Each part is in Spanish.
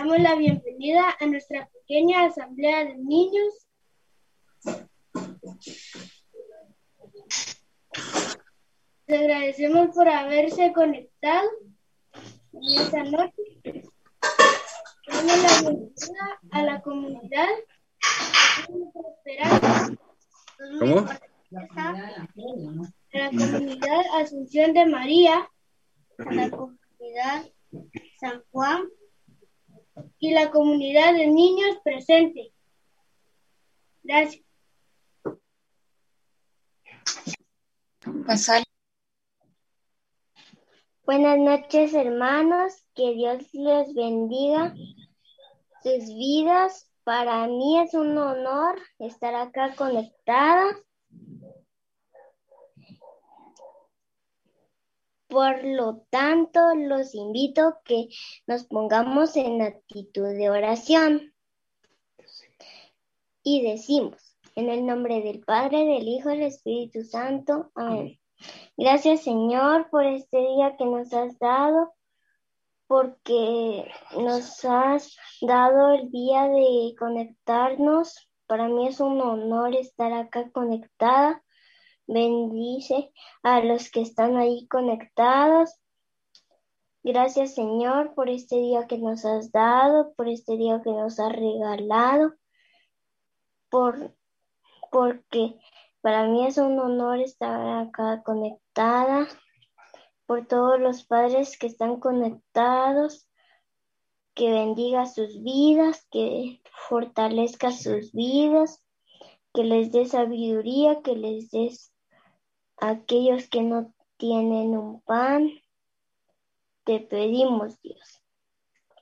Damos la bienvenida a nuestra pequeña asamblea de niños. Les agradecemos por haberse conectado en esta noche. Damos la bienvenida a la comunidad. ¿Cómo? A la comunidad Asunción de María, a la comunidad San Juan y la comunidad de niños presente. Gracias. Pasar. Buenas noches, hermanos. Que Dios les bendiga sus vidas. Para mí es un honor estar acá conectada. Por lo tanto, los invito a que nos pongamos en actitud de oración. Y decimos, en el nombre del Padre, del Hijo y del Espíritu Santo. Amén. Gracias, Señor, por este día que nos has dado, porque nos has dado el día de conectarnos. Para mí es un honor estar acá conectada. Bendice a los que están ahí conectados. Gracias, Señor, por este día que nos has dado, por este día que nos has regalado, por, porque para mí es un honor estar acá conectada, por todos los padres que están conectados, que bendiga sus vidas, que fortalezca sus vidas, que les dé sabiduría, que les des aquellos que no tienen un pan. Te pedimos, Dios.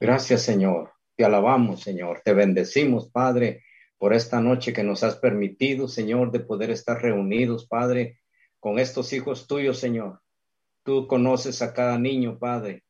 Gracias, Señor. Te alabamos, Señor. Te bendecimos, Padre por esta noche que nos has permitido, Señor, de poder estar reunidos, Padre, con estos hijos tuyos, Señor. Tú conoces a cada niño, Padre.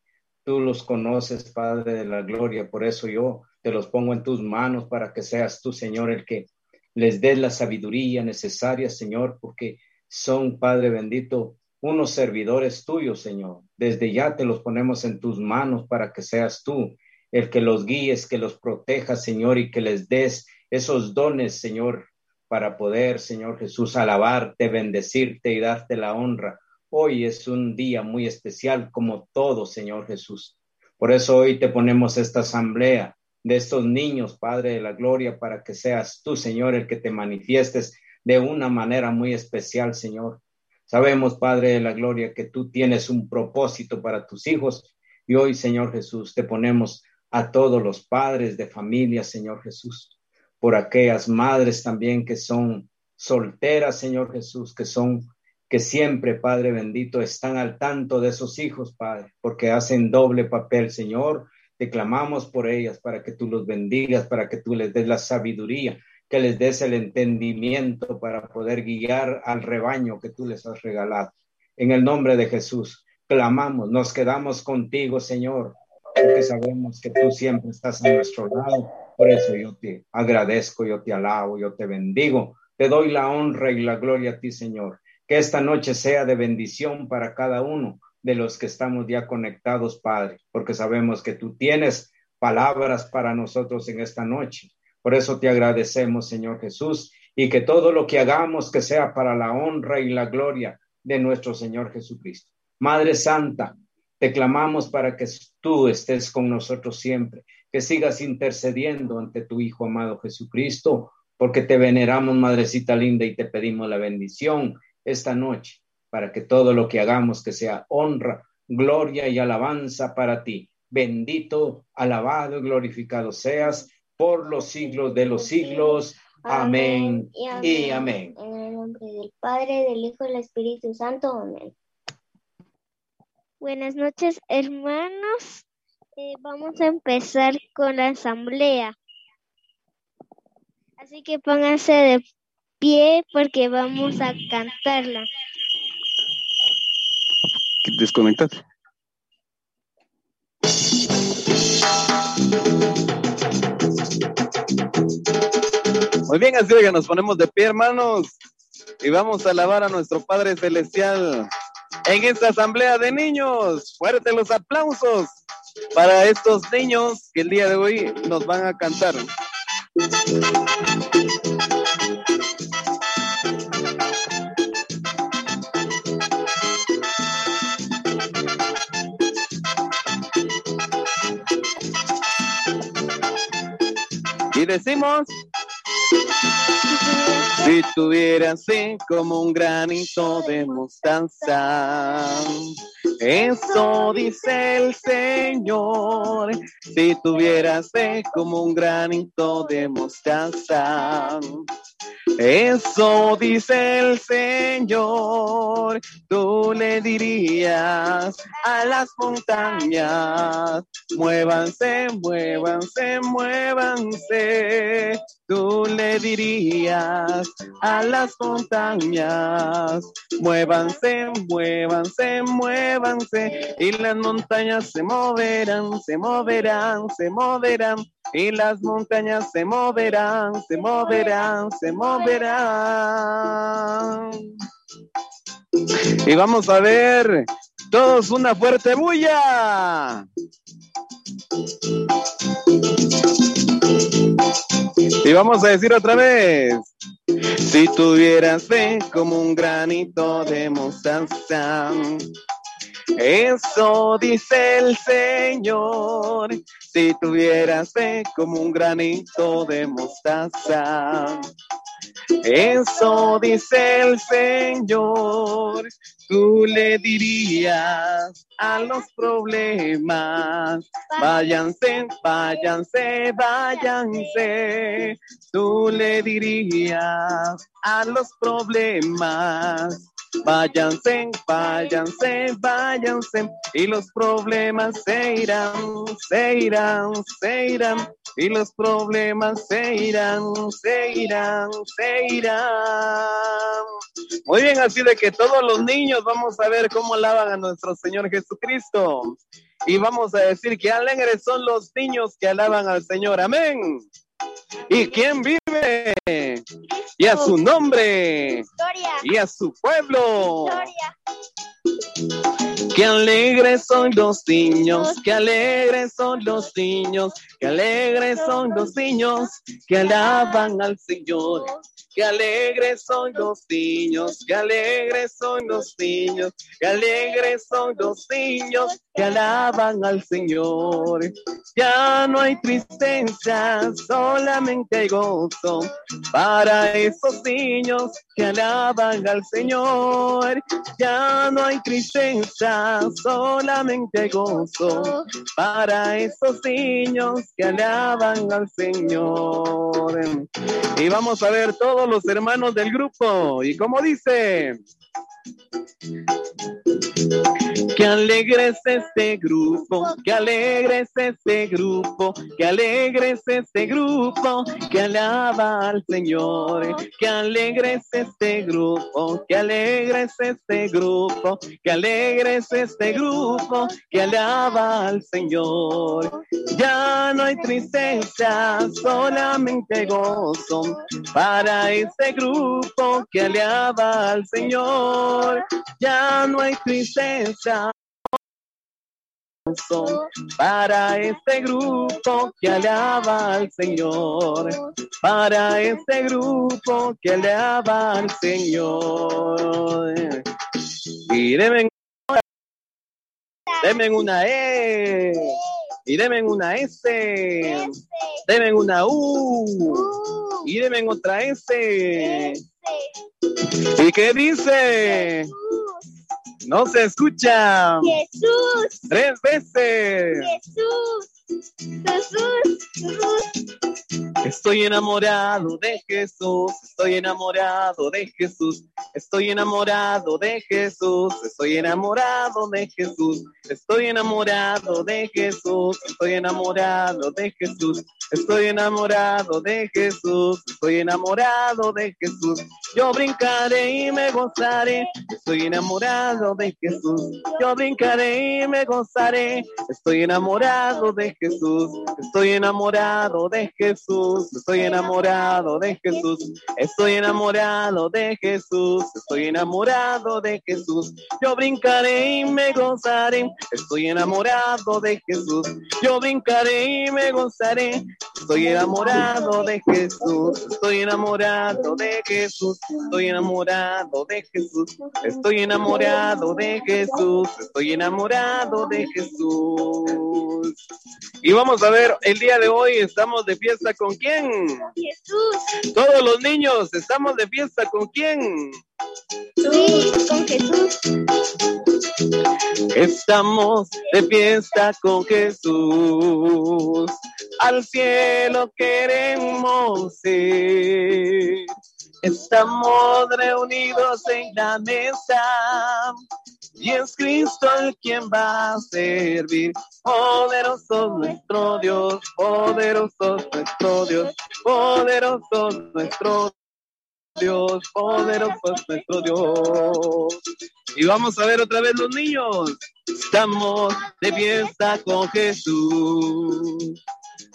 Tú los conoces, Padre de la gloria. Por eso yo te los pongo en tus manos para que seas tú, Señor, el que les dé la sabiduría necesaria, Señor, porque son, Padre bendito, unos servidores tuyos, Señor. Desde ya te los ponemos en tus manos para que seas tú el que los guíes, que los protejas, Señor, y que les des esos dones, Señor, para poder, Señor Jesús, alabarte, bendecirte y darte la honra. Hoy es un día muy especial como todo, Señor Jesús. Por eso hoy te ponemos esta asamblea de estos niños, Padre de la Gloria, para que seas tú, Señor, el que te manifiestes de una manera muy especial, Señor. Sabemos, Padre de la Gloria, que tú tienes un propósito para tus hijos y hoy, Señor Jesús, te ponemos a todos los padres de familia, Señor Jesús por aquellas madres también que son solteras, Señor Jesús, que son, que siempre, Padre bendito, están al tanto de esos hijos, Padre, porque hacen doble papel, Señor. Te clamamos por ellas para que tú los bendigas, para que tú les des la sabiduría, que les des el entendimiento para poder guiar al rebaño que tú les has regalado. En el nombre de Jesús, clamamos, nos quedamos contigo, Señor, porque sabemos que tú siempre estás a nuestro lado por eso yo te agradezco, yo te alabo, yo te bendigo. Te doy la honra y la gloria a ti, Señor. Que esta noche sea de bendición para cada uno de los que estamos ya conectados, Padre, porque sabemos que tú tienes palabras para nosotros en esta noche. Por eso te agradecemos, Señor Jesús, y que todo lo que hagamos que sea para la honra y la gloria de nuestro Señor Jesucristo. Madre Santa, te clamamos para que tú estés con nosotros siempre, que sigas intercediendo ante tu Hijo amado Jesucristo, porque te veneramos, Madrecita linda, y te pedimos la bendición esta noche, para que todo lo que hagamos que sea honra, gloria y alabanza para ti. Bendito, alabado y glorificado seas por los siglos de los siglos. Amén, y amén. En el nombre del Padre, del Hijo y del Espíritu Santo. Amén. Buenas noches, hermanos. Eh, vamos a empezar con la asamblea. Así que pónganse de pie porque vamos a cantarla. Desconectate. Muy bien, así que nos ponemos de pie, hermanos, y vamos a alabar a nuestro Padre Celestial en esta asamblea de niños. Fuerte los aplausos. para estos niños que el día de hoy nos van a cantar. Y decimos, si tuvieras fe como un granito de mostaza, eso dice el Señor. Si tuvieras fe como un granito de mostaza, eso dice el Señor. Tú le dirías a las montañas, muévanse, muévanse, muévanse. Tú le dirías a las montañas, muévanse, muévanse, muévanse, y las montañas se moverán, se moverán, se moverán, y las montañas se moverán, se moverán, se moverán. Y vamos a ver todos una fuerte bulla. Y vamos a decir otra vez. Si tuvieras fe como un granito de mostaza, eso dice el Señor. Si tuvieras fe como un granito de mostaza, eso dice el Señor. Tú le dirías a los problemas, váyanse, váyanse, váyanse. Tú le dirías a los problemas, Váyanse, váyanse, váyanse, y los problemas se irán, se irán, se irán, y los problemas se irán, se irán, se irán. Muy bien, así de que todos los niños vamos a ver cómo alaban a nuestro Señor Jesucristo. Y vamos a decir que alegres son los niños que alaban al Señor. Amén. ¿Y quién vive? Y a su nombre. Y a su pueblo. Qué alegres son los niños, qué alegres son los niños, qué alegres son los niños que alaban al Señor. Qué alegres son los niños, qué alegres son los niños, qué alegres son los niños que alaban al Señor. Ya no hay tristeza, solamente gozo para esos niños que alaban al Señor. Ya no hay tristeza, solamente gozo para esos niños que alaban al Señor. Y vamos a ver todos los hermanos del grupo. Y como dice, Qué alegre es este grupo, qué alegre es este grupo, qué alegre es este grupo que alaba al Señor. Qué alegre es este grupo, qué alegre es este grupo, qué alegre es este grupo que alaba al Señor. Ya no hay tristeza, solamente gozo para este grupo que alaba al Señor. Ya no hay tristeza para este grupo que alaba al Señor, para este grupo que alaba al Señor. Y deben, deben una E, y deben una S, deben una U, y deben otra S. ¿Y qué dice? No se escucha. Jesús. Tres veces. Jesús. Estoy enamorado de Jesús, estoy enamorado de Jesús, estoy enamorado de Jesús, estoy enamorado de Jesús, estoy enamorado de Jesús, estoy enamorado de Jesús, Estoy enamorado de Jesús, estoy enamorado de Jesús. Yo brincaré y me gozaré. Estoy enamorado de Jesús. Yo brincaré y me gozaré. Estoy enamorado de Jesús. Estoy enamorado de Jesús. Estoy enamorado de Jesús. Estoy enamorado de Jesús. Estoy enamorado de Jesús. Yo brincaré y me gozaré. Estoy enamorado de Jesús. Yo brincaré y me gozaré. Estoy enamorado de Jesús. Estoy enamorado de Jesús. Estoy enamorado de Jesús. Estoy enamorado de Jesús. Estoy enamorado de Jesús. Y vamos a ver, el día de hoy estamos de fiesta con quién? Jesús. Todos los niños estamos de fiesta con quién? Sí, con Jesús. Estamos de fiesta con Jesús. Al cielo queremos ir. Estamos reunidos en la mesa y es Cristo el quien va a servir. Poderoso nuestro Dios, poderoso nuestro Dios, poderoso nuestro Dios, poderoso nuestro Dios. Y vamos a ver otra vez los niños. Estamos de fiesta con Jesús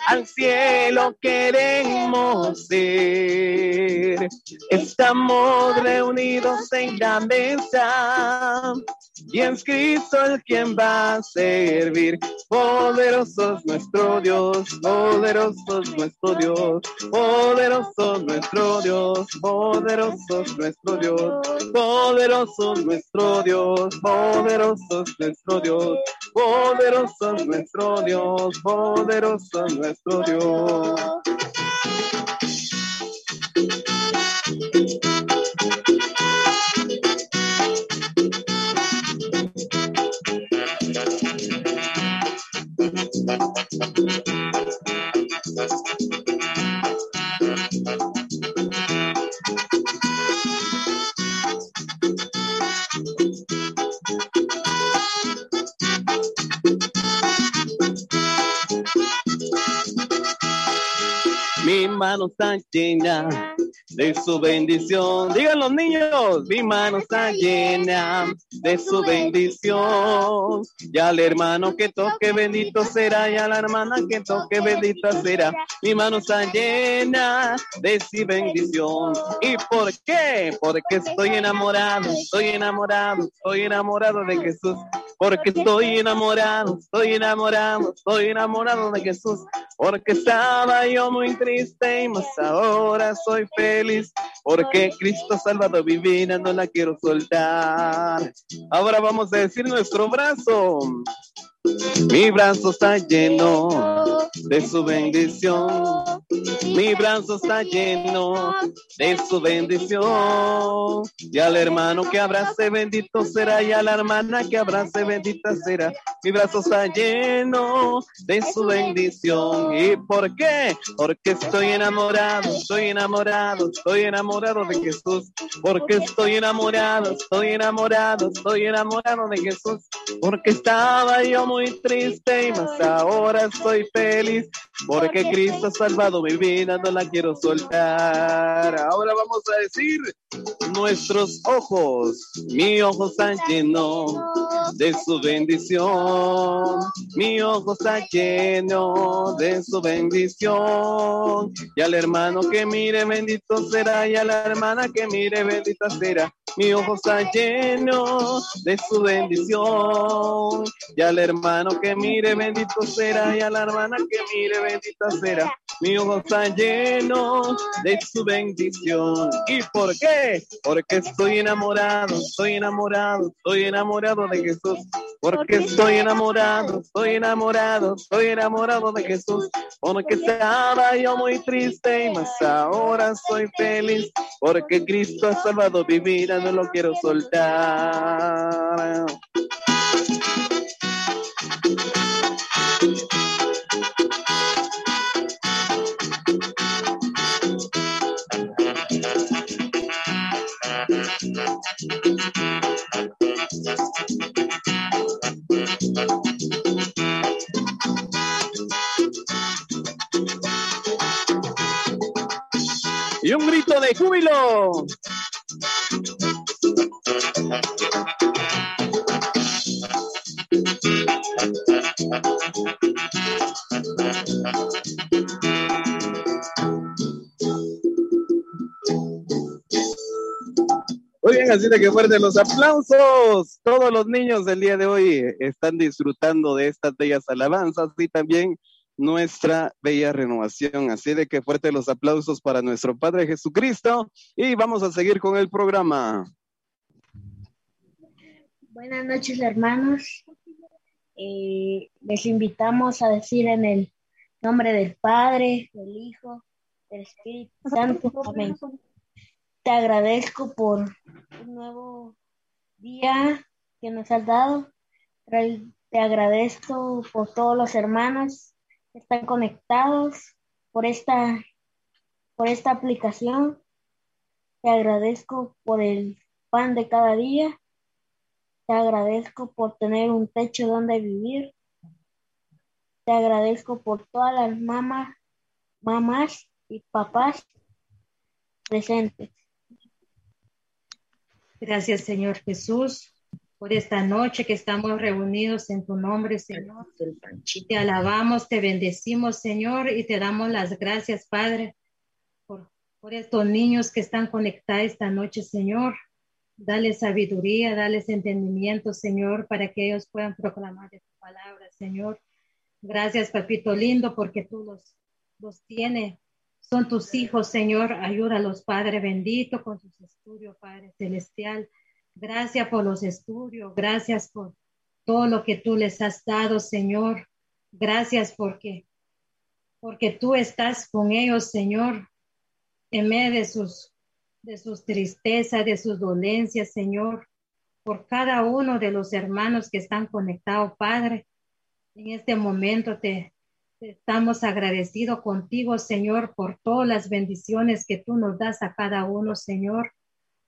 al cielo queremos ir. Estamos reunidos en la mesa y es Cristo el quien va a servir. Poderoso es nuestro Dios, poderoso es nuestro Dios, poderoso es nuestro Dios, poderoso es nuestro Dios, poderoso es nuestro Dios, poderoso es nuestro Dios, poderoso es nuestro Dios, poderoso es nuestro Dios. Mi mano está llena de su bendición. Digan los niños, mi mano está llena de su bendición. Y al hermano que toque bendito será, y a la hermana que toque bendita será. Mi mano está llena de su bendición. ¿Y por qué? Porque estoy enamorado, estoy enamorado, estoy enamorado de Jesús. Porque estoy enamorado, estoy enamorado, estoy enamorado de Jesús. Porque estaba yo muy triste y más ahora soy feliz. Porque Cristo salvado mi vida, no la quiero soltar. Ahora vamos a decir nuestro brazo. Mi brazo está lleno de su bendición. Mi brazo está lleno de su bendición. Y al hermano que abrace bendito será, y a la hermana que abrace bendita será. Mi brazo está lleno de su bendición. ¿Y por qué? Porque estoy enamorado, estoy enamorado, estoy enamorado de Jesús. Porque estoy enamorado, estoy enamorado, estoy enamorado de Jesús. Porque estaba yo muy triste y más ahora estoy feliz. Porque Cristo ha salvado mi vida, no la quiero soltar. Ahora vamos a decir nuestros ojos. Mi ojo está lleno de su bendición. Mi ojo está lleno de su bendición. Y al hermano que mire, bendito será. Y a la hermana que mire, bendita será. Mi ojo está lleno de su bendición. Y al hermano que mire, bendito será. Y a la hermana que mire, bendita será. Mi ojo está lleno de su bendición. ¿Y por qué? Porque estoy enamorado, estoy enamorado, estoy enamorado de Jesús. Porque estoy enamorado, estoy enamorado, estoy enamorado de Jesús. Porque estaba yo muy triste y más ahora soy feliz. Porque Cristo ha salvado mi vida, no lo quiero soltar. Y un grito de júbilo. Así de que fuertes los aplausos. Todos los niños del día de hoy están disfrutando de estas bellas alabanzas y también nuestra bella renovación. Así de que fuertes los aplausos para nuestro Padre Jesucristo y vamos a seguir con el programa. Buenas noches, hermanos. Eh, les invitamos a decir en el nombre del Padre, del Hijo, del Espíritu Santo. Amén. Te agradezco por un nuevo día que nos has dado. Te agradezco por todos los hermanos que están conectados por esta, por esta aplicación. Te agradezco por el pan de cada día. Te agradezco por tener un techo donde vivir. Te agradezco por todas las mamás, mamás y papás presentes. Gracias, Señor Jesús, por esta noche que estamos reunidos en tu nombre, Señor. Te alabamos, te bendecimos, Señor, y te damos las gracias, Padre, por, estos niños que están conectados esta noche, Señor. Dale sabiduría, dale entendimiento, Señor, para que ellos puedan proclamar tu palabra, Señor. Gracias, papito lindo, porque tú los, los tienes son tus hijos, Señor. Ayúdalos, Padre bendito, con sus estudios, Padre celestial. Gracias por los estudios. Gracias por todo lo que tú les has dado, Señor. Gracias porque, porque tú estás con ellos, Señor, en medio de sus, de sus tristezas, de sus dolencias, Señor. Por cada uno de los hermanos que están conectados, Padre. En este momento te, Estamos agradecidos contigo, Señor, por todas las bendiciones que tú nos das a cada uno, Señor,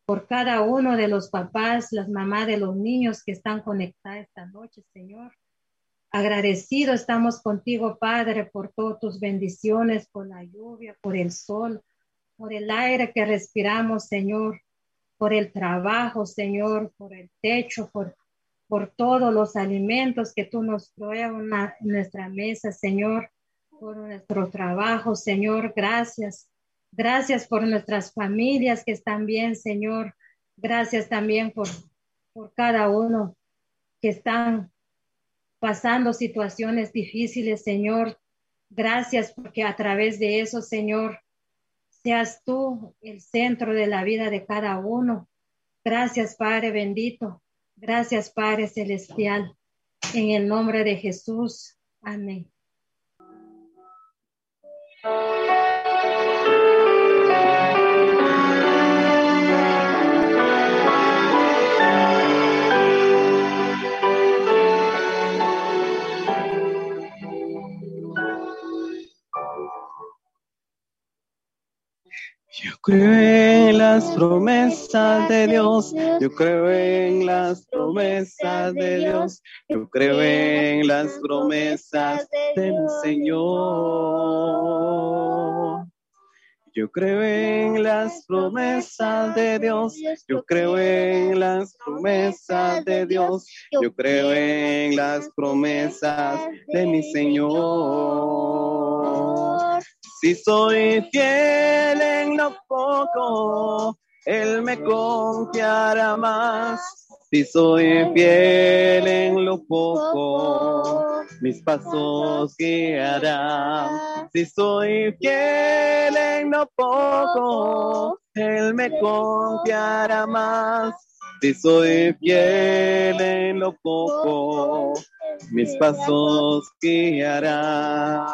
por cada uno de los papás, las mamás de los niños que están conectados esta noche, Señor. Agradecido estamos contigo, Padre, por todas tus bendiciones, por la lluvia, por el sol, por el aire que respiramos, Señor, por el trabajo, Señor, por el techo, por por todos los alimentos que tú nos pruebas en nuestra mesa, Señor, por nuestro trabajo, Señor. Gracias. Gracias por nuestras familias que están bien, Señor. Gracias también por, por cada uno que están pasando situaciones difíciles, Señor. Gracias porque a través de eso, Señor, seas tú el centro de la vida de cada uno. Gracias, Padre bendito. Gracias, Padre Celestial. En el nombre de Jesús. Amén. Yo creo en las promesas de Dios, yo creo en las promesas de Dios, yo creo en las promesas del Señor. Yo creo en las promesas de Dios, yo creo en las promesas de Dios, yo creo en las promesas de mi Señor. Si soy fiel en lo poco, Él me confiará más. Si soy fiel en lo poco, mis pasos guiará. Si soy fiel en lo poco, Él me confiará más. Si soy fiel en lo poco, mis pasos guiará.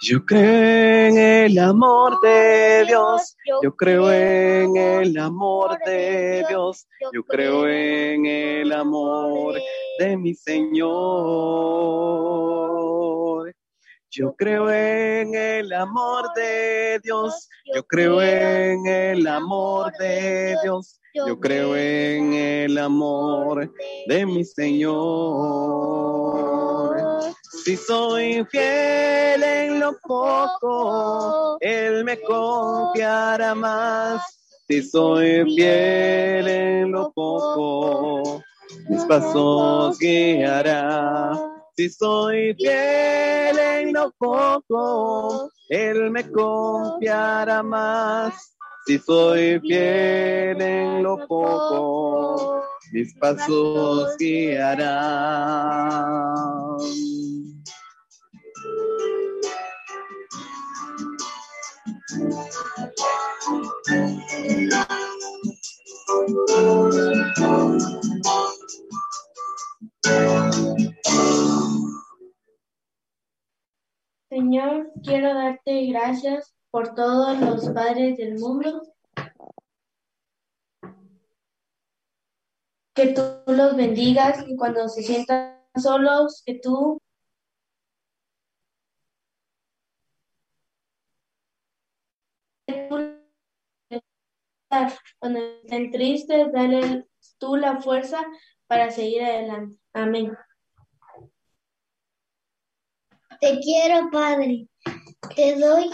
Yo creo en el amor de Dios, yo creo en el amor de Dios, yo creo en el amor de mi Señor. Yo creo en el amor de Dios, yo creo en el amor de Dios, yo creo en el amor de mi Señor. Si soy fiel en lo poco, Él me confiará más. Si soy fiel en lo poco, mis pasos guiará. Si soy fiel en lo poco, Él me confiará más. Si soy fiel en lo poco, mis pasos guiarán. Señor, quiero darte gracias por todos los padres del mundo. Que tú los bendigas y cuando se sientan solos, que tú cuando estén tristes, dale tú la fuerza para seguir adelante. Amén. Te quiero, Padre. Te doy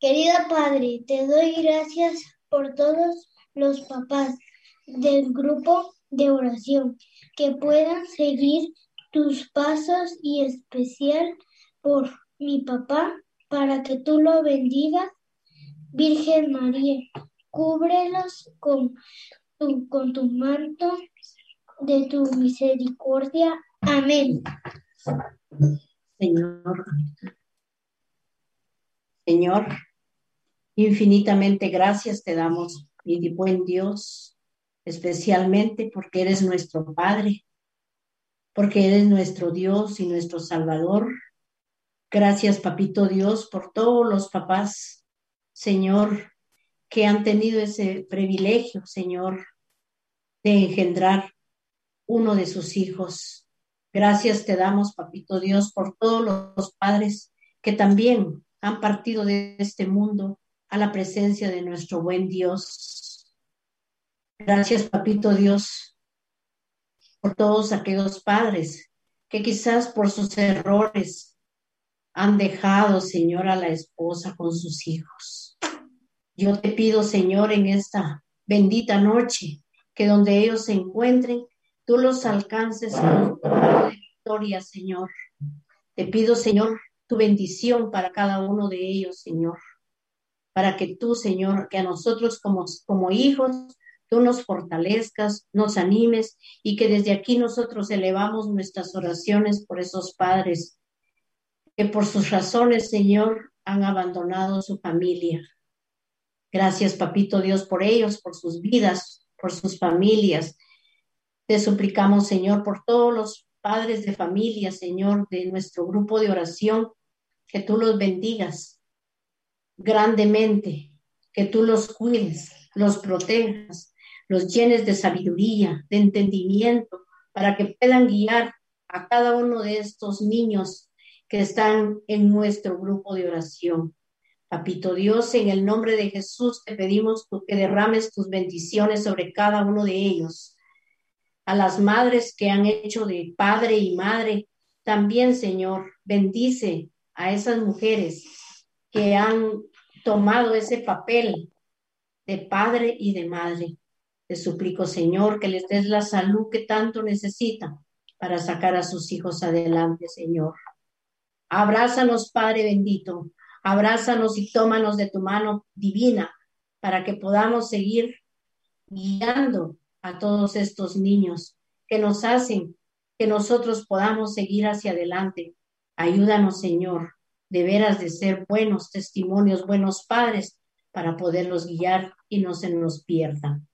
Querida Padre, te doy gracias por todos los papás del grupo de oración que puedan seguir tus pasos y especial por mi papá para que tú lo bendigas. Virgen María, cúbrelos con tu, con tu manto de tu misericordia. Amén. Señor, Señor, Infinitamente gracias te damos, mi buen Dios, especialmente porque eres nuestro Padre, porque eres nuestro Dios y nuestro Salvador. Gracias, Papito Dios, por todos los papás, Señor, que han tenido ese privilegio, Señor, de engendrar uno de sus hijos. Gracias te damos, Papito Dios, por todos los padres que también han partido de este mundo a la presencia de nuestro buen Dios. Gracias, Papito Dios, por todos aquellos padres que quizás por sus errores han dejado, Señor, a la esposa con sus hijos. Yo te pido, Señor, en esta bendita noche, que donde ellos se encuentren, tú los alcances con victoria, Señor. Te pido, Señor, tu bendición para cada uno de ellos, Señor para que tú, Señor, que a nosotros como, como hijos, tú nos fortalezcas, nos animes y que desde aquí nosotros elevamos nuestras oraciones por esos padres que por sus razones, Señor, han abandonado su familia. Gracias, Papito Dios, por ellos, por sus vidas, por sus familias. Te suplicamos, Señor, por todos los padres de familia, Señor, de nuestro grupo de oración, que tú los bendigas, grandemente, que tú los cuides, los protejas, los llenes de sabiduría, de entendimiento, para que puedan guiar a cada uno de estos niños que están en nuestro grupo de oración. Papito Dios, en el nombre de Jesús te pedimos que derrames tus bendiciones sobre cada uno de ellos. A las madres que han hecho de padre y madre, también, Señor, bendice a esas mujeres que han tomado ese papel de padre y de madre. Te suplico, Señor, que les des la salud que tanto necesitan para sacar a sus hijos adelante, Señor. Abrázanos, Padre bendito. Abrázanos y tómanos de tu mano divina para que podamos seguir guiando a todos estos niños que nos hacen que nosotros podamos seguir hacia adelante. Ayúdanos, Señor, de veras de ser buenos testimonios, buenos padres, para poderlos guiar y no se nos pierdan.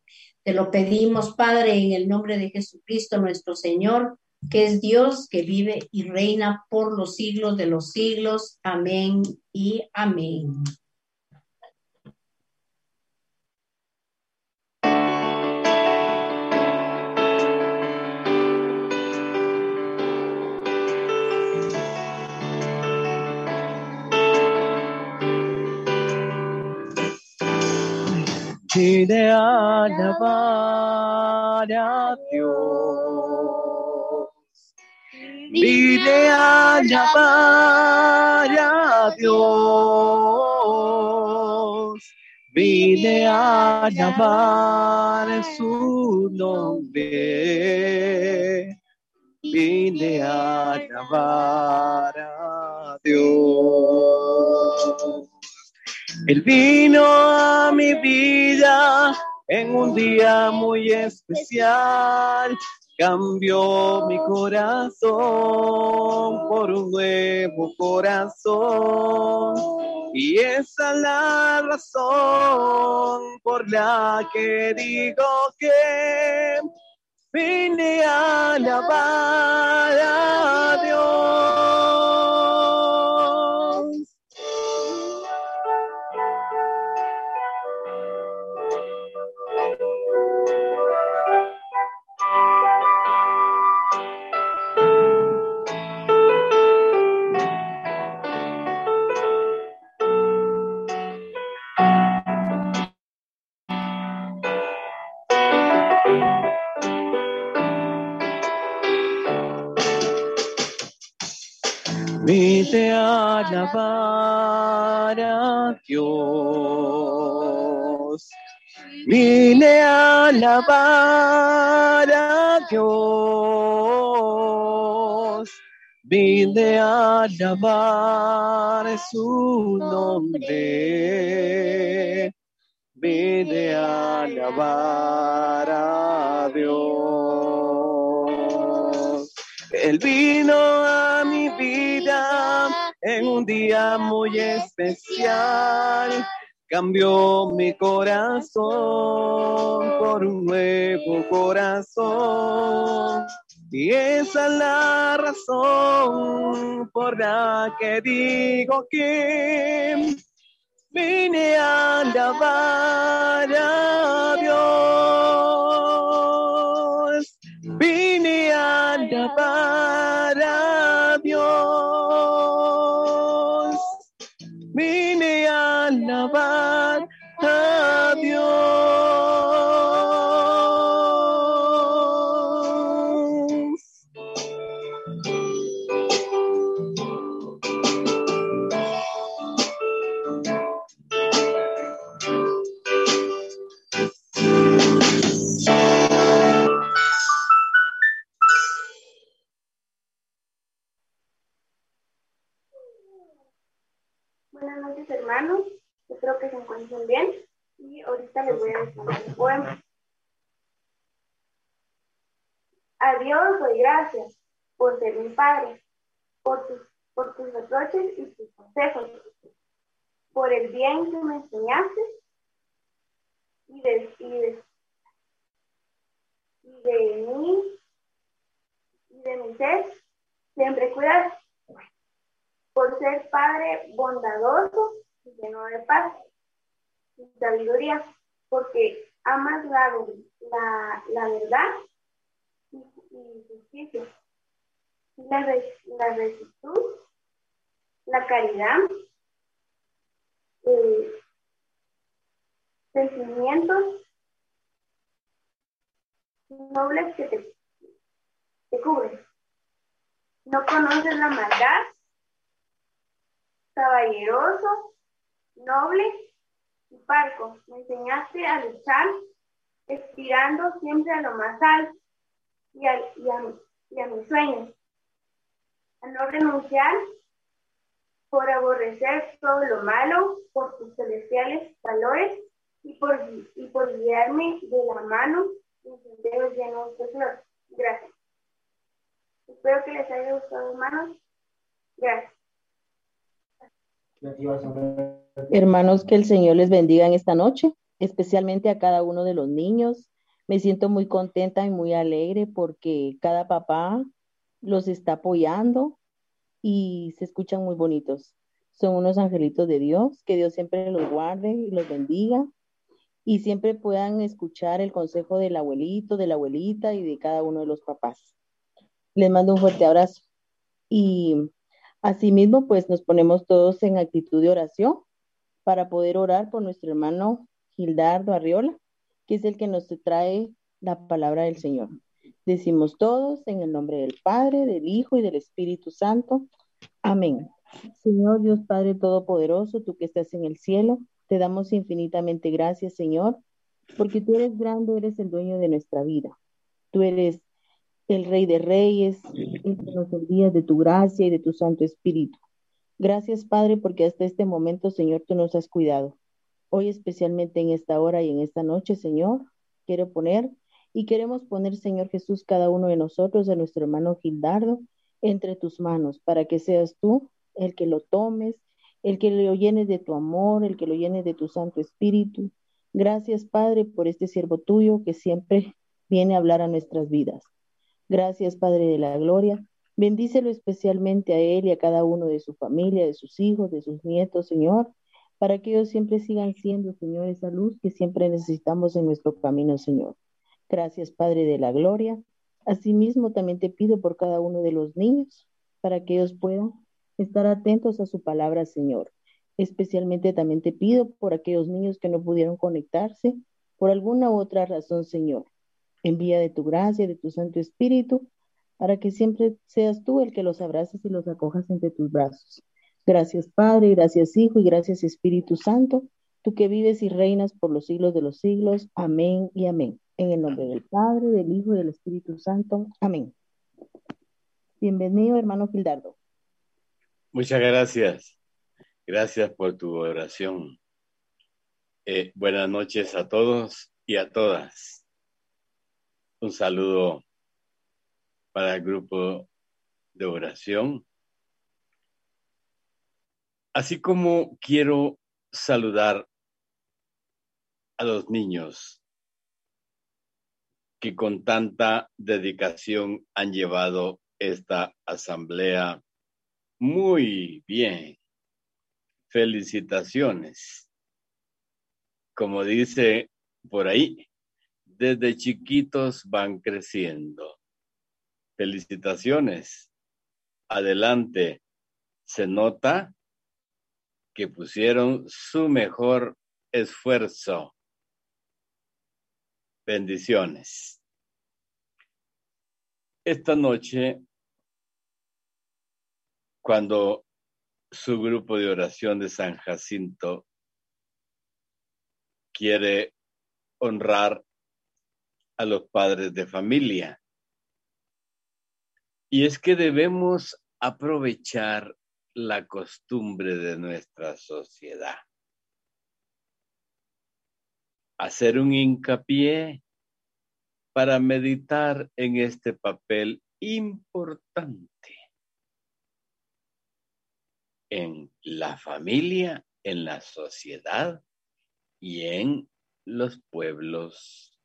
Te lo pedimos, Padre, en el nombre de Jesucristo nuestro Señor, que es Dios que vive y reina por los siglos de los siglos. Amén y amén. Y de alabar a Dios. Vine a llamar a Dios, vine a llamar su nombre, vine a llamar a Dios. Él vino a mi vida en un día muy especial cambió mi corazón por un nuevo corazón. Y esa es la razón por la que digo que vine a alabar a. alabar a Dios. Vine a alabar a Dios. Vine a alabar su nombre. Vine a alabar a Dios. Él vino a mi vida en un día muy especial. Cambió mi corazón por un nuevo corazón. Y esa es la razón por la que digo que vine a alabar a Dios. Vine a alabar a Dios. A ahorita les voy a decir un poema. A Dios doy gracias por ser mi padre, por tus, por tus reproches y tus consejos, por el bien que me enseñaste y de, y de, y de mí y de mi ser. Siempre cuidas por ser Padre bondadoso y lleno de paz y sabiduría, porque amas la, la, la verdad y, y justicia, la, la rectitud, la caridad, eh, sentimientos nobles que te, te cubren. No conoces la maldad caballeroso, noble parco. Me enseñaste a luchar, aspirando siempre a lo más alto y a, y a, y a mis sueños. A no renunciar por aborrecer todo lo malo, por tus celestiales valores y por, y por guiarme de la mano en senderos llenos de flor. Gracias. Espero que les haya gustado, hermanos. Gracias. Hermanos, que el Señor les bendiga en esta noche, especialmente a cada uno de los niños. Me siento muy contenta y muy alegre porque cada papá los está apoyando y se escuchan muy bonitos. Son unos angelitos de Dios, que Dios siempre los guarde y los bendiga y siempre puedan escuchar el consejo del abuelito, de la abuelita y de cada uno de los papás. Les mando un fuerte abrazo y Asimismo, pues nos ponemos todos en actitud de oración para poder orar por nuestro hermano Gildardo Arriola, que es el que nos trae la palabra del Señor. Decimos todos en el nombre del Padre, del Hijo y del Espíritu Santo. Amén. Señor Dios Padre Todopoderoso, tú que estás en el cielo, te damos infinitamente gracias, Señor, porque tú eres grande, eres el dueño de nuestra vida. Tú eres el Rey de Reyes, que nos envías de tu gracia y de tu Santo Espíritu. Gracias, Padre, porque hasta este momento, Señor, tú nos has cuidado. Hoy, especialmente en esta hora y en esta noche, Señor, quiero poner y queremos poner, Señor Jesús, cada uno de nosotros, a nuestro hermano Gildardo, entre tus manos, para que seas tú el que lo tomes, el que lo llenes de tu amor, el que lo llenes de tu Santo Espíritu. Gracias, Padre, por este siervo tuyo que siempre viene a hablar a nuestras vidas. Gracias, Padre de la Gloria. Bendícelo especialmente a él y a cada uno de su familia, de sus hijos, de sus nietos, Señor, para que ellos siempre sigan siendo, Señor, esa luz que siempre necesitamos en nuestro camino, Señor. Gracias, Padre de la Gloria. Asimismo, también te pido por cada uno de los niños, para que ellos puedan estar atentos a su palabra, Señor. Especialmente también te pido por aquellos niños que no pudieron conectarse por alguna otra razón, Señor. Envía de tu gracia, de tu Santo Espíritu, para que siempre seas tú el que los abraces y los acojas entre tus brazos. Gracias, Padre, gracias, Hijo, y gracias, Espíritu Santo, tú que vives y reinas por los siglos de los siglos. Amén y amén. En el nombre del Padre, del Hijo y del Espíritu Santo. Amén. Bienvenido, hermano Gildardo. Muchas gracias. Gracias por tu oración. Eh, buenas noches a todos y a todas. Un saludo para el grupo de oración. Así como quiero saludar a los niños que con tanta dedicación han llevado esta asamblea muy bien. Felicitaciones. Como dice por ahí, desde chiquitos van creciendo. Felicitaciones. Adelante. Se nota que pusieron su mejor esfuerzo. Bendiciones. Esta noche cuando su grupo de oración de San Jacinto quiere honrar a los padres de familia. Y es que debemos aprovechar la costumbre de nuestra sociedad. Hacer un hincapié para meditar en este papel importante en la familia, en la sociedad y en los pueblos.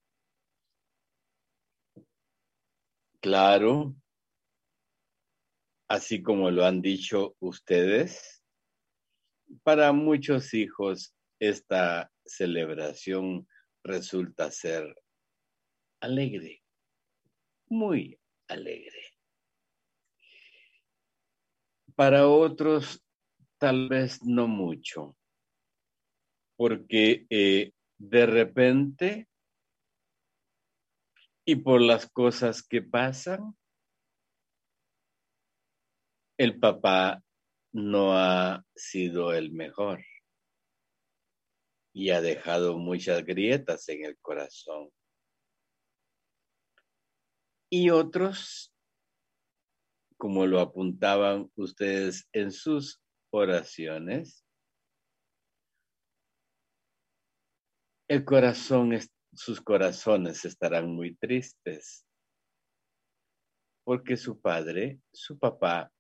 Claro, así como lo han dicho ustedes, para muchos hijos esta celebración resulta ser alegre, muy alegre. Para otros tal vez no mucho, porque eh, de repente y por las cosas que pasan, el papá no ha sido el mejor y ha dejado muchas grietas en el corazón. Y otros, como lo apuntaban ustedes en sus oraciones, el corazón, sus corazones estarán muy tristes, porque su padre, su papá,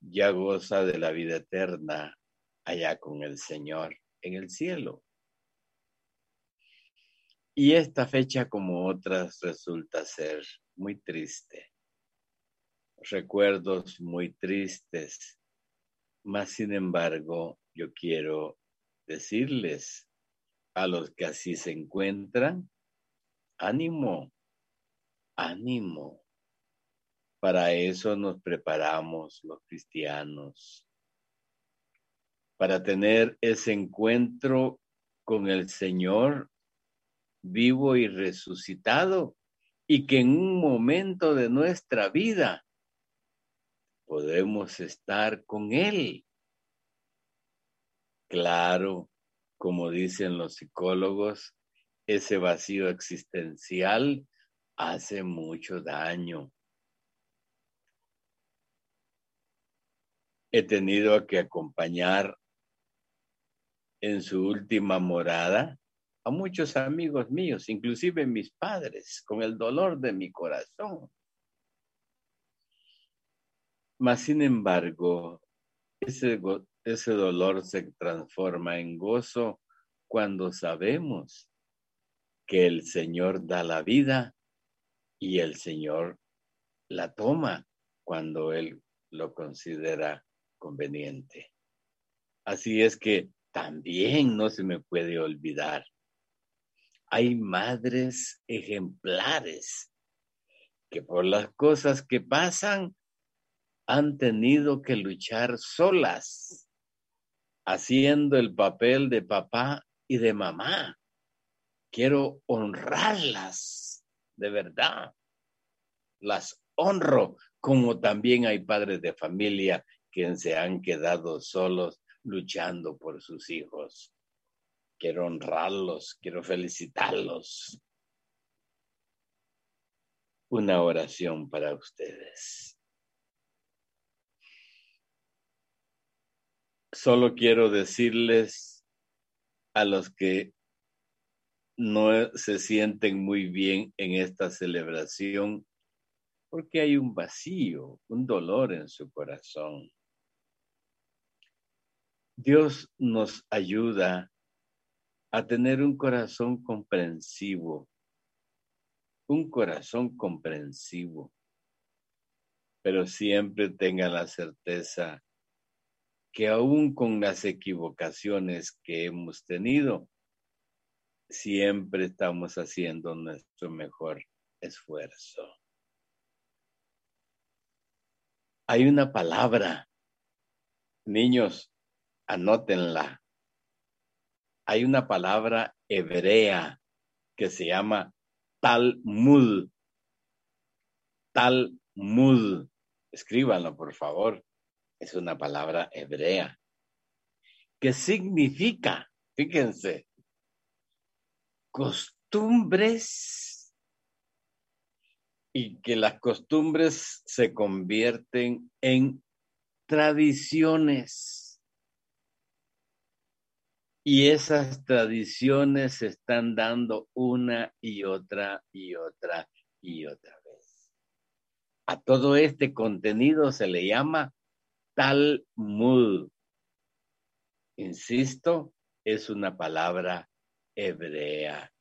ya goza de la vida eterna allá con el Señor en el cielo. Y esta fecha, como otras, resulta ser muy triste. Recuerdos muy tristes mas, sin embargo, yo quiero decirles a los que así se encuentran, ánimo, ánimo. Para eso nos preparamos los cristianos, para tener ese encuentro con el Señor vivo y resucitado y que en un momento de nuestra vida podemos estar con Él. Claro, como dicen los psicólogos, ese vacío existencial hace mucho daño. He tenido que acompañar en su última morada a muchos amigos míos, inclusive mis padres, con el dolor de mi corazón. Mas, sin embargo, ese, ese dolor se transforma en gozo cuando sabemos que el Señor da la vida y el Señor la toma cuando Él lo considera conveniente. Así es que también no se me puede olvidar. Hay madres ejemplares que por las cosas que pasan han tenido que luchar solas, haciendo el papel de papá y de mamá. Quiero honrarlas, de verdad. Las honro, como también hay padres de familia que se han quedado solos luchando por sus hijos. Quiero honrarlos, quiero felicitarlos. Una oración para ustedes. Solo quiero decirles a los que no se sienten muy bien en esta celebración, porque hay un vacío, un dolor en su corazón. Dios nos ayuda a tener un corazón comprensivo, un corazón comprensivo, pero siempre tenga la certeza que aún con las equivocaciones que hemos tenido, siempre estamos haciendo nuestro mejor esfuerzo. Hay una palabra, niños, anótenla. Hay una palabra hebrea que se llama Talmud. Talmud. Escríbanlo, por favor. Es una palabra hebrea. que significa? Fíjense. Costumbres y que las costumbres se convierten en tradiciones y esas tradiciones se están dando una y otra y otra y otra vez. A todo este contenido se le llama Talmud. Insisto, es una palabra hebrea.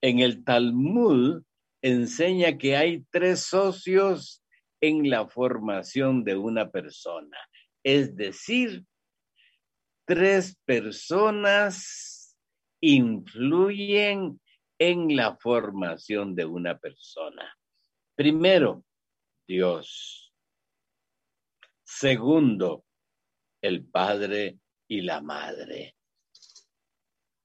En el Talmud enseña que hay tres socios en la formación de una persona, es decir, tres personas influyen en la formación de una persona. Primero, Dios. Segundo, el padre y la madre.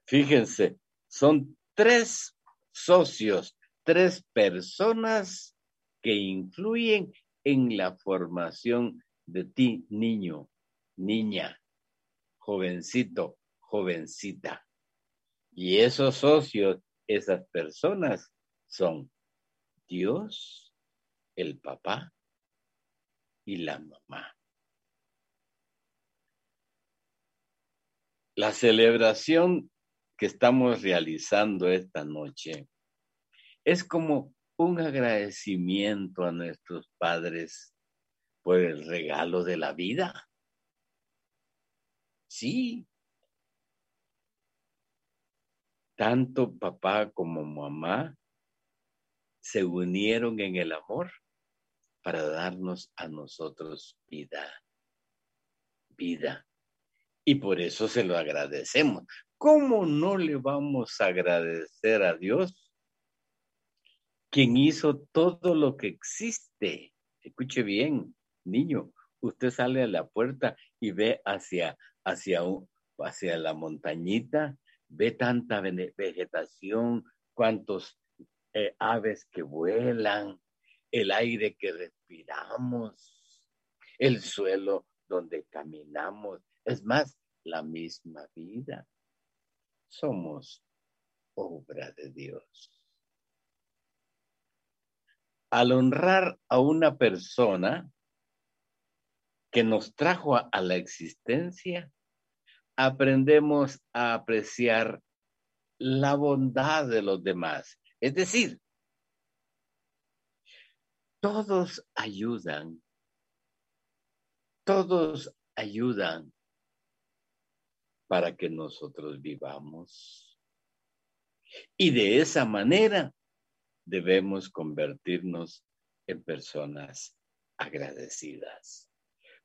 Fíjense, son tres socios, tres personas que influyen en la formación de ti, niño, niña jovencito, jovencita. Y esos socios, esas personas son Dios, el papá y la mamá. La celebración que estamos realizando esta noche es como un agradecimiento a nuestros padres por el regalo de la vida. Sí. Tanto papá como mamá se unieron en el amor para darnos a nosotros vida. Vida. Y por eso se lo agradecemos. ¿Cómo no le vamos a agradecer a Dios? Quien hizo todo lo que existe. Escuche bien, niño, usted sale a la puerta y ve hacia hacia, hacia la montañita, ve tanta vegetación, cuántos eh, aves que vuelan, el aire que respiramos, el suelo donde caminamos, es más, la misma vida. Somos obra de Dios. Al honrar a una persona que nos trajo a, la existencia, aprendemos a apreciar la bondad de los demás. Es decir, todos ayudan, todos ayudan para que nosotros vivamos. Y de esa manera debemos convertirnos en personas agradecidas.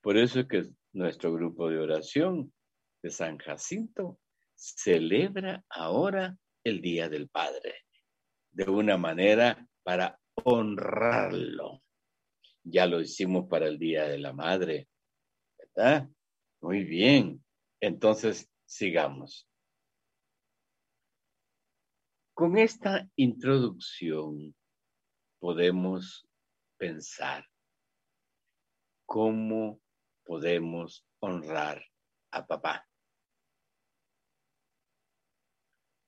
Por eso es que nuestro grupo de oración de San Jacinto celebra ahora el Día del Padre, de una manera para honrarlo. Ya lo hicimos para el Día de la Madre, ¿verdad? Muy bien. Entonces, sigamos. Con esta introducción podemos pensar cómo podemos honrar a papá.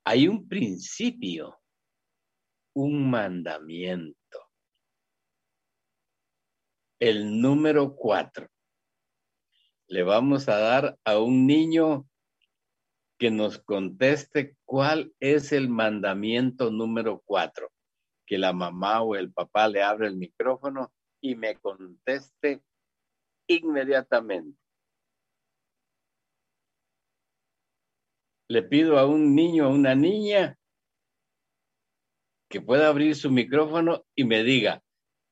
Hay un principio, un mandamiento. El número cuatro. Le vamos a dar a un niño que nos conteste cuál es el mandamiento número cuatro. Que la mamá o el papá le abra el micrófono y me conteste inmediatamente. Le pido a un niño o una niña que pueda abrir su micrófono y me diga,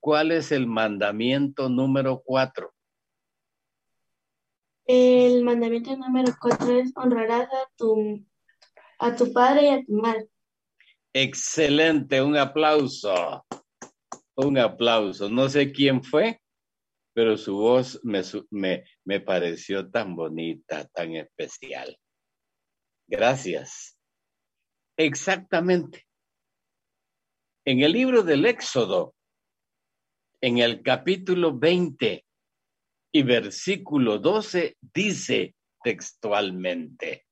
¿cuál es el mandamiento número cuatro? El mandamiento número cuatro es honrarás a tu, a tu padre y a tu madre. Excelente, un aplauso. Un aplauso. No sé quién fue, pero su voz me, me, me pareció tan bonita, tan especial. Gracias. Exactamente. En el libro del Éxodo, en el capítulo 20, y versículo 12 dice textualmente,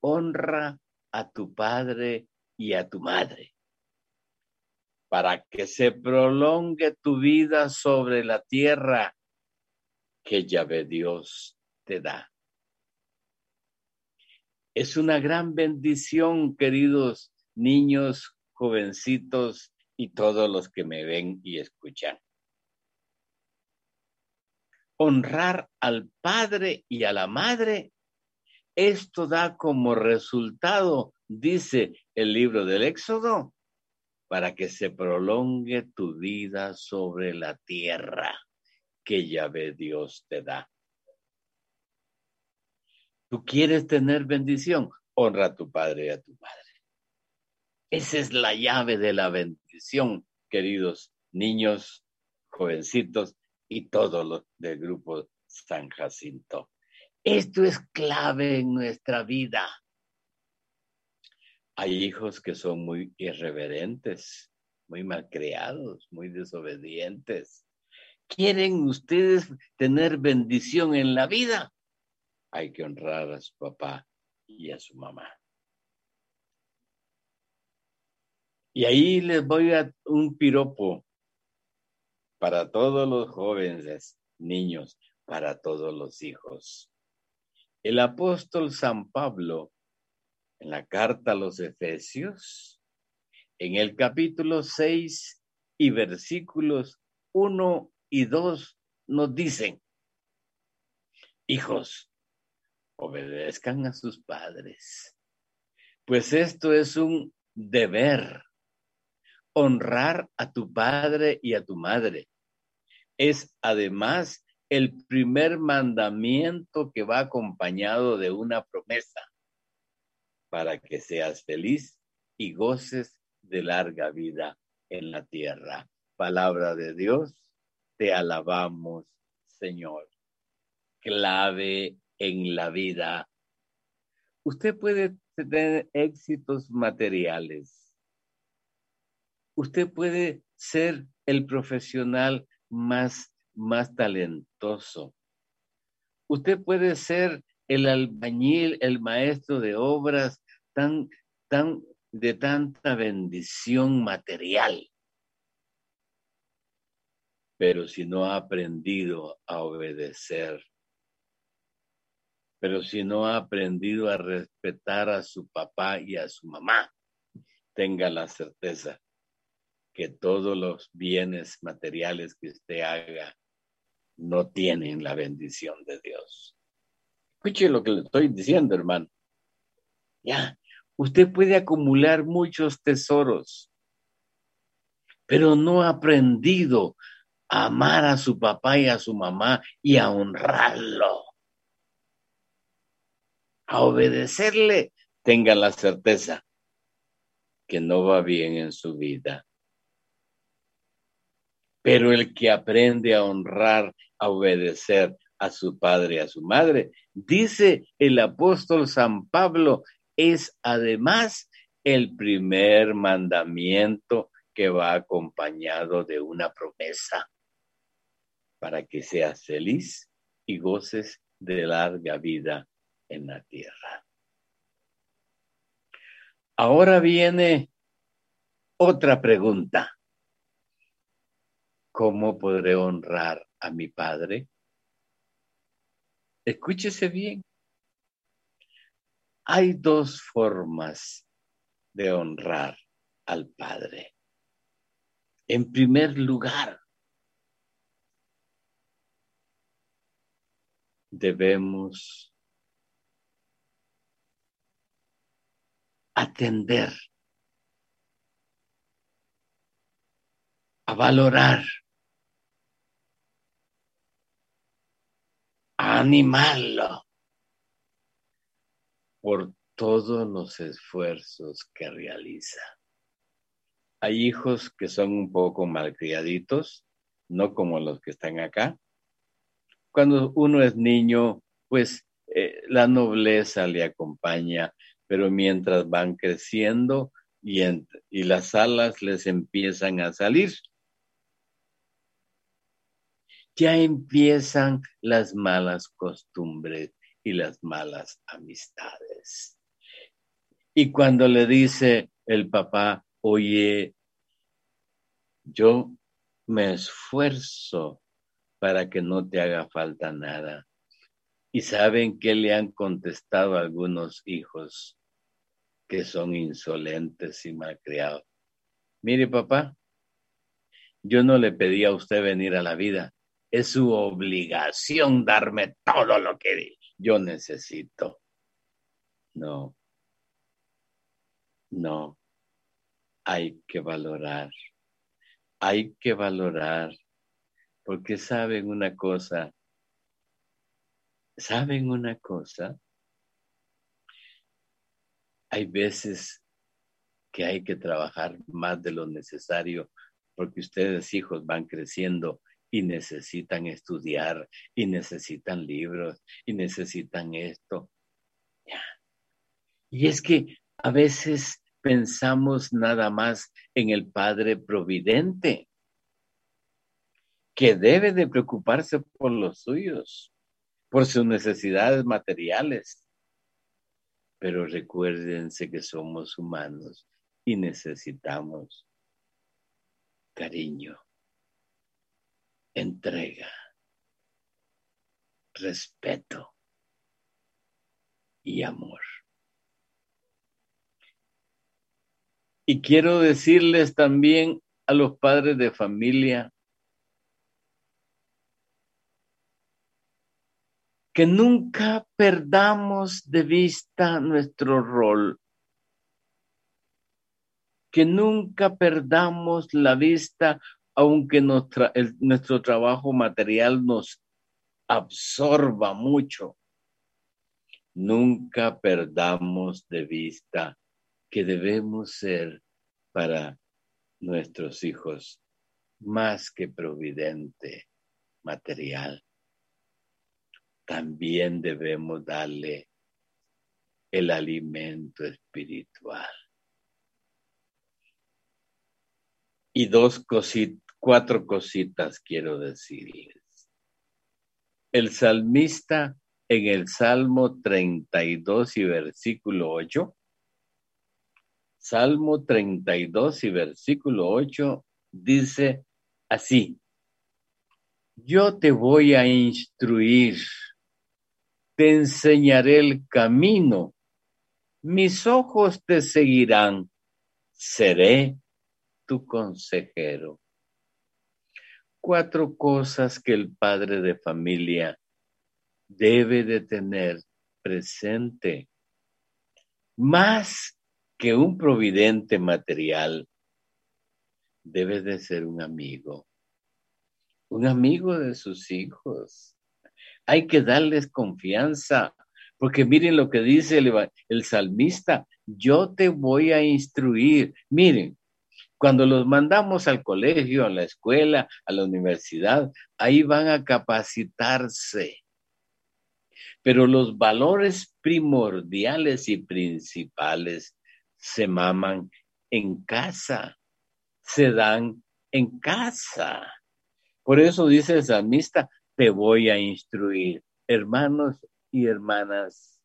honra a tu padre y a tu madre, para que se prolongue tu vida sobre la tierra que Yahvé Dios te da. Es una gran bendición, queridos niños, jovencitos y todos los que me ven y escuchan honrar al padre y a la madre, esto da como resultado, dice el libro del Éxodo, para que se prolongue tu vida sobre la tierra que ya ve Dios te da. ¿Tú quieres tener bendición? Honra a tu padre y a tu madre. Esa es la llave de la bendición, queridos niños, jovencitos y todos los del grupo San Jacinto. Esto es clave en nuestra vida. Hay hijos que son muy irreverentes, muy malcriados, muy desobedientes. ¿Quieren ustedes tener bendición en la vida? Hay que honrar a su papá y a su mamá. Y ahí les voy a un piropo para todos los jóvenes, niños, para todos los hijos. El apóstol San Pablo, en la carta a los Efesios, en el capítulo 6 y versículos 1 y 2, nos dicen, hijos, obedezcan a sus padres, pues esto es un deber, honrar a tu padre y a tu madre es además el primer mandamiento que va acompañado de una promesa para que seas feliz y goces de larga vida en la tierra. Palabra de Dios, te alabamos, Señor. Clave en la vida. Usted puede tener éxitos materiales, usted puede ser el profesional más, más talentoso. Usted puede ser el albañil, el maestro de obras tan, tan, de tanta bendición material. Pero si no ha aprendido a obedecer, pero si no ha aprendido a respetar a su papá y a su mamá, tenga la certeza que todos los bienes materiales que usted haga no tienen la bendición de Dios. Escuche lo que le estoy diciendo, hermano. Ya, usted puede acumular muchos tesoros, pero no ha aprendido a amar a su papá y a su mamá y a honrarlo. A obedecerle, tenga la certeza que no va bien en su vida. Pero el que aprende a honrar, a obedecer a su padre y a su madre, dice el apóstol San Pablo, es además el primer mandamiento que va acompañado de una promesa para que seas feliz y goces de larga vida en la tierra. Ahora viene otra pregunta. ¿Cómo podré honrar a mi Padre? Escúchese bien. Hay dos formas de honrar al Padre. En primer lugar, debemos atender, a valorar, a animarlo por todos los esfuerzos que realiza. Hay hijos que son un poco malcriaditos, no como los que están acá. Cuando uno es niño, pues eh, la nobleza le acompaña, pero mientras van creciendo y, las alas les empiezan a salir, ya empiezan las malas costumbres y las malas amistades. Y cuando le dice el papá, oye, yo me esfuerzo para que no te haga falta nada. Y saben que le han contestado algunos hijos que son insolentes y malcriados. Mire, papá, yo no le pedí a usted venir a la vida. Es su obligación darme todo lo que yo necesito. No, no, hay que valorar, hay que valorar, porque saben una cosa, saben una cosa, hay veces que hay que trabajar más de lo necesario porque ustedes hijos van creciendo y necesitan estudiar y necesitan libros y necesitan esto. Y es que a veces pensamos nada más en el Padre Providente, que debe de preocuparse por los suyos, por sus necesidades materiales pero recuérdense que somos humanos y necesitamos cariño, entrega, respeto y amor. Y quiero decirles también a los padres de familia que nunca perdamos de vista nuestro rol, que nunca perdamos la vista aunque nuestro trabajo material nos absorba mucho. Nunca perdamos de vista que debemos ser para nuestros hijos más que providente material también debemos darle el alimento espiritual. Y dos cositas, cuatro cositas quiero decirles. El salmista en el Salmo 32 y versículo 8, Salmo 32 y versículo 8 dice así, yo te voy a instruir, te enseñaré el camino, mis ojos te seguirán, seré tu consejero. Cuatro cosas que el padre de familia debe de tener presente. Más que un providente material, debe de ser un amigo, un amigo de sus hijos. Hay que darles confianza, porque miren lo que dice el, salmista, yo te voy a instruir. Miren, cuando los mandamos al colegio, a la escuela, a la universidad, ahí van a capacitarse. Pero los valores primordiales y principales se maman en casa, se dan en casa. Por eso dice el salmista, te voy a instruir. Hermanos y hermanas,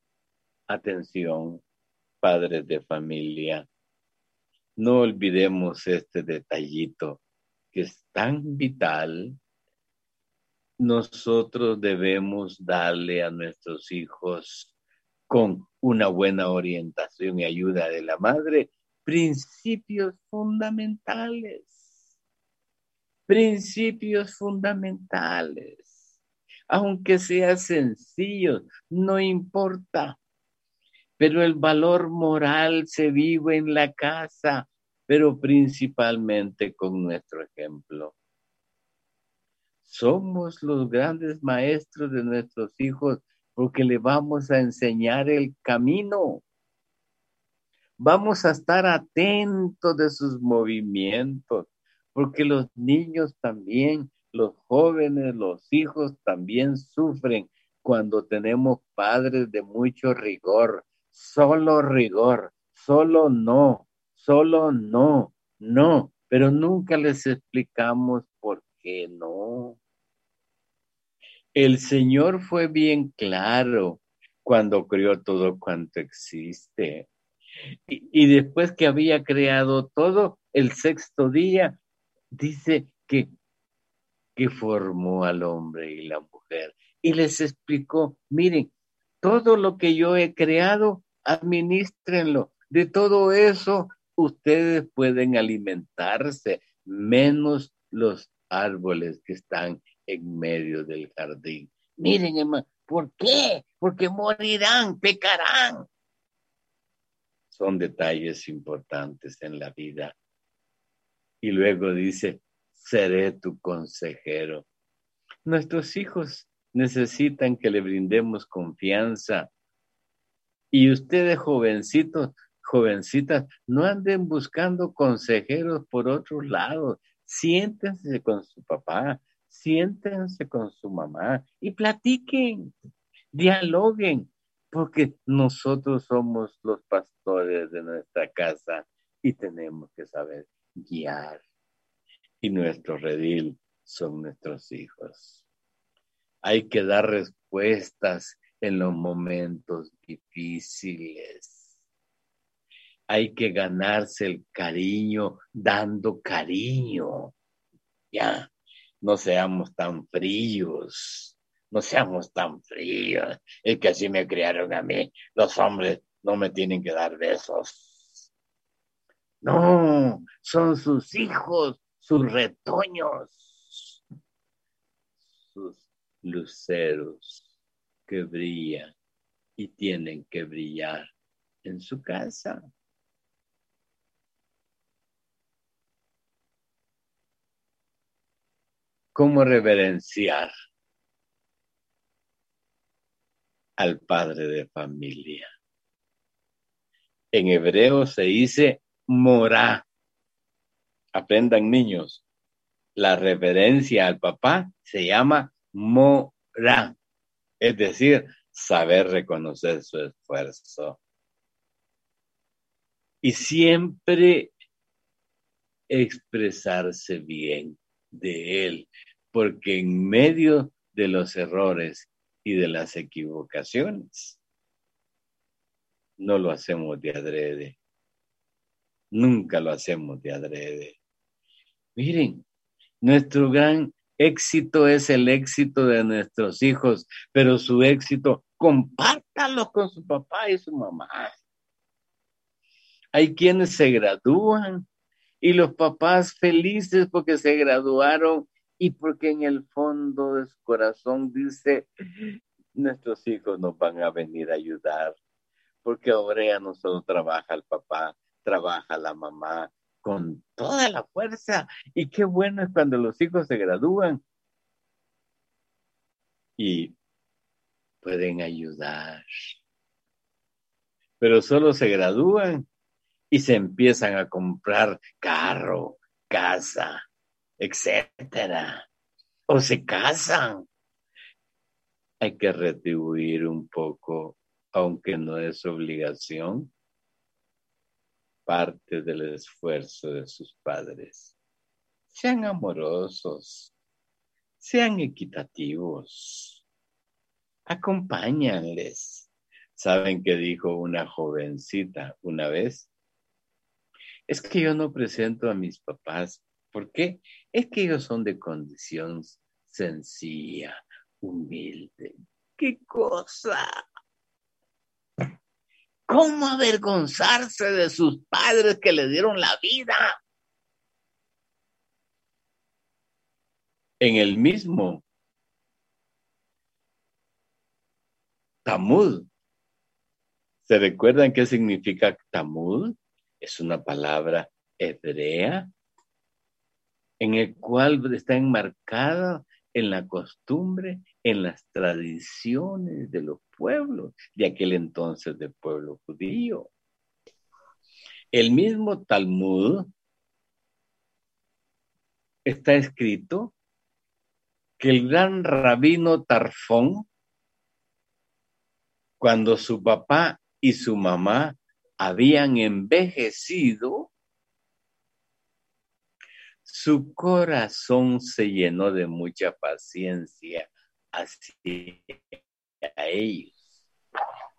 atención, padres de familia, no olvidemos este detallito que es tan vital nosotros debemos darle a nuestros hijos con una buena orientación y ayuda de la madre principios fundamentales. Principios fundamentales. Aunque sea sencillo, no importa. Pero el valor moral se vive en la casa, pero principalmente con nuestro ejemplo somos los grandes maestros de nuestros hijos porque le vamos a enseñar el camino. Vamos a estar atentos de sus movimientos, porque los niños también, los jóvenes, los hijos también sufren cuando tenemos padres de mucho rigor, solo rigor, solo no, solo no, no, pero nunca les explicamos por qué no. El Señor fue bien claro cuando creó todo cuanto existe. Y, después que había creado todo, el sexto día, dice que, que formó al hombre y la mujer. Y les explicó, miren, todo lo que yo he creado, administrenlo. De todo eso, ustedes pueden alimentarse, menos los árboles que están en medio del jardín. Miren, hermano, ¿por qué? Porque morirán, pecarán. Son detalles importantes en la vida. Y luego dice, seré tu consejero. Nuestros hijos necesitan que le brindemos confianza. Y ustedes, jovencitos, jovencitas, no anden buscando consejeros por otros lados. Siéntense con su papá, siéntense con su mamá y platiquen, dialoguen, porque nosotros somos los pastores de nuestra casa y tenemos que saber guiar. Y nuestro redil son nuestros hijos. Hay que dar respuestas en los momentos difíciles. Hay que ganarse el cariño dando cariño. Ya, no seamos tan fríos, no seamos tan fríos. Es que así me criaron a mí. Los hombres no me tienen que dar besos. No, son sus hijos, sus retoños, sus luceros que brillan y tienen que brillar en su casa. cómo reverenciar al padre de familia. En hebreo se dice morá. Aprendan niños. La reverencia al papá se llama morá. Es decir, saber reconocer su esfuerzo. Y siempre expresarse bien de Él, porque en medio de los errores y de las equivocaciones, no lo hacemos de adrede. Nunca lo hacemos de adrede. Miren, nuestro gran éxito es el éxito de nuestros hijos, pero su éxito, compártalo con su papá y su mamá. Hay quienes se gradúan y los papás felices porque se graduaron y porque en el fondo de su corazón dice, nuestros hijos nos van a venir a ayudar, porque ahora no solo trabaja el papá, trabaja la mamá con toda la fuerza. Y qué bueno es cuando los hijos se gradúan y pueden ayudar. Pero solo se gradúan y se empiezan a comprar carro, casa, etcétera. O se casan. Hay que retribuir un poco, aunque no es obligación, parte del esfuerzo de sus padres. Sean amorosos, sean equitativos, acompáñanles. ¿Saben qué dijo una jovencita una vez? Es que yo no presento a mis papás. ¿Por qué? Es que ellos son de condición sencilla, humilde. ¿Qué cosa? ¿Cómo avergonzarse de sus padres que le dieron la vida? En el mismo Tamud. ¿Se recuerdan qué significa Tamud? es una palabra hebrea en el cual está enmarcada en la costumbre, en las tradiciones de los pueblos de aquel entonces del pueblo judío. El mismo Talmud está escrito que el gran rabino Tarfón, cuando su papá y su mamá habían envejecido, su corazón se llenó de mucha paciencia hacia ellos.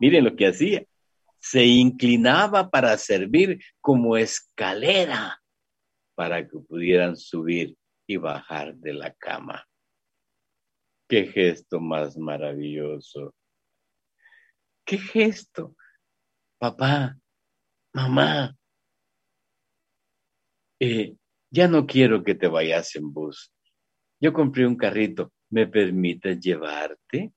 Miren lo que hacía. Se inclinaba para servir como escalera para que pudieran subir y bajar de la cama. Qué gesto más maravilloso. Qué gesto. Papá, mamá, eh, ya no quiero que te vayas en bus. Yo compré un carrito, ¿me permites llevarte?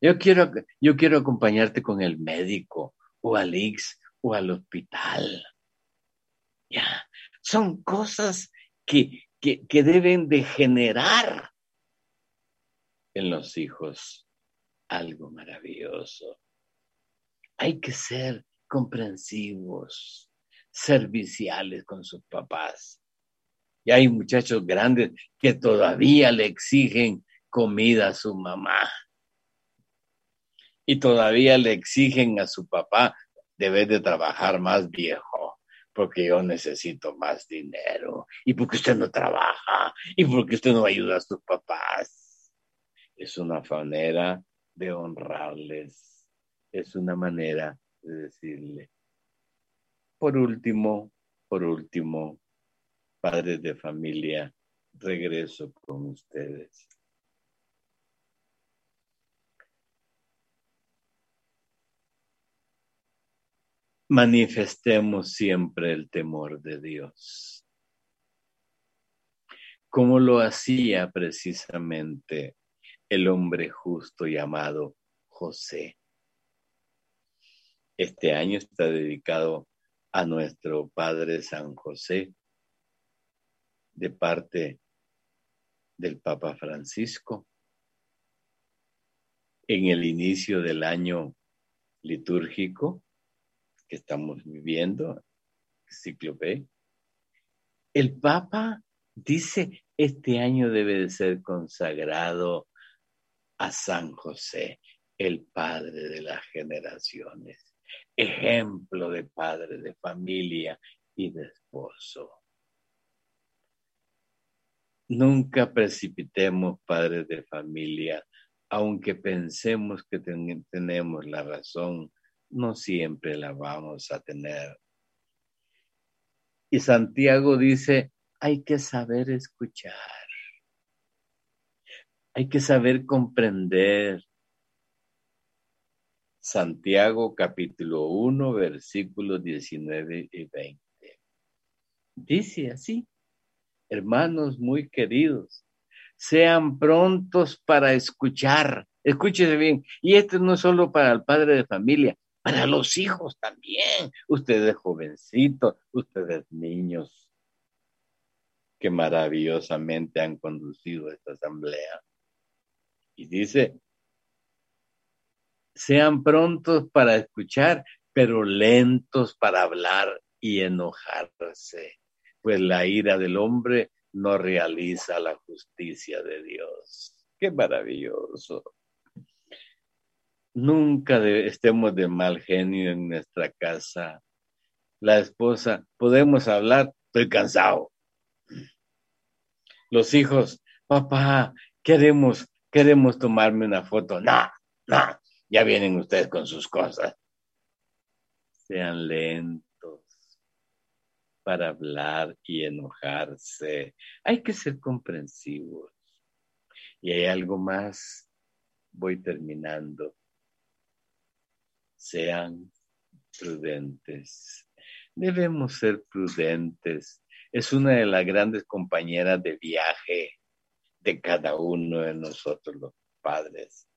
Yo quiero, yo quiero acompañarte con el médico o al IX o al hospital. Ya, son cosas que, que, que deben de generar en los hijos algo maravilloso. Hay que ser comprensivos, serviciales con sus papás. Y hay muchachos grandes que todavía le exigen comida a su mamá. Y todavía le exigen a su papá, debes de trabajar más viejo, porque yo necesito más dinero. Y porque usted no trabaja, y porque usted no ayuda a sus papás. Es una manera de honrarles. Es una manera de decirle. Por último, por último, padres de familia, regreso con ustedes. Manifestemos siempre el temor de Dios, como lo hacía precisamente el hombre justo llamado José. Este año está dedicado a nuestro Padre San José de parte del Papa Francisco. En el inicio del año litúrgico que estamos viviendo, ciclo el Papa dice, este año debe de ser consagrado a San José, el Padre de las generaciones ejemplo de padre de familia y de esposo. Nunca precipitemos padres de familia, aunque pensemos que tenemos la razón, no siempre la vamos a tener. Y Santiago dice, hay que saber escuchar, hay que saber comprender. Santiago capítulo 1, versículos 19 y 20. Dice así, hermanos muy queridos, sean prontos para escuchar. Escúchese bien. Y esto no es solo para el padre de familia, para los hijos también. Ustedes jovencitos, ustedes niños, que maravillosamente han conducido esta asamblea. Y dice, sean prontos para escuchar, pero lentos para hablar y enojarse pues la ira del hombre no realiza la justicia de Dios. Qué maravilloso. Nunca estemos de mal genio en nuestra casa. La esposa, podemos hablar, estoy cansado. Los hijos, papá, queremos, queremos tomarme una foto. No, no, ya vienen ustedes con sus cosas. Sean lentos para hablar y enojarse. Hay que ser comprensivos. Y hay algo más, voy terminando. Sean prudentes. Debemos ser prudentes. Es una de las grandes compañeras de viaje de cada uno de nosotros los padres.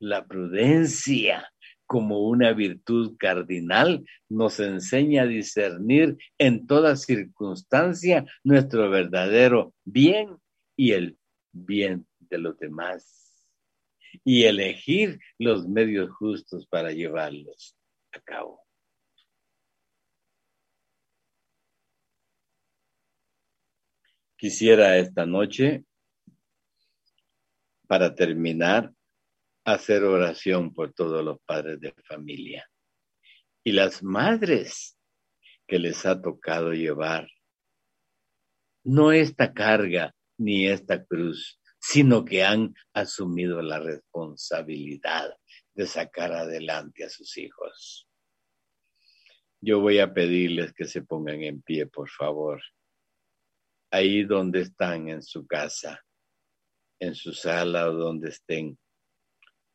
La prudencia como una virtud cardinal, nos enseña a discernir en toda circunstancia nuestro verdadero bien y el bien de los demás, y elegir los medios justos para llevarlos a cabo. Quisiera esta noche, para terminar, hacer oración por todos los padres de familia y las madres que les ha tocado llevar no esta carga ni esta cruz, sino que han asumido la responsabilidad de sacar adelante a sus hijos. Yo voy a pedirles que se pongan en pie, por favor, ahí donde están en su casa, en su sala o donde estén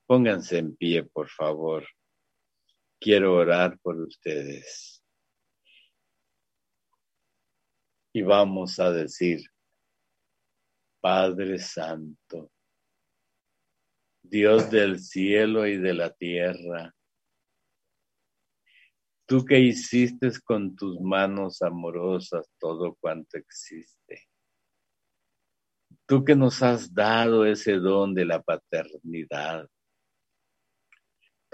Pónganse en pie, por favor. Quiero orar por ustedes. Y vamos a decir, Padre Santo, Dios del cielo y de la tierra, tú que hiciste con tus manos amorosas todo cuanto existe, tú que nos has dado ese don de la paternidad,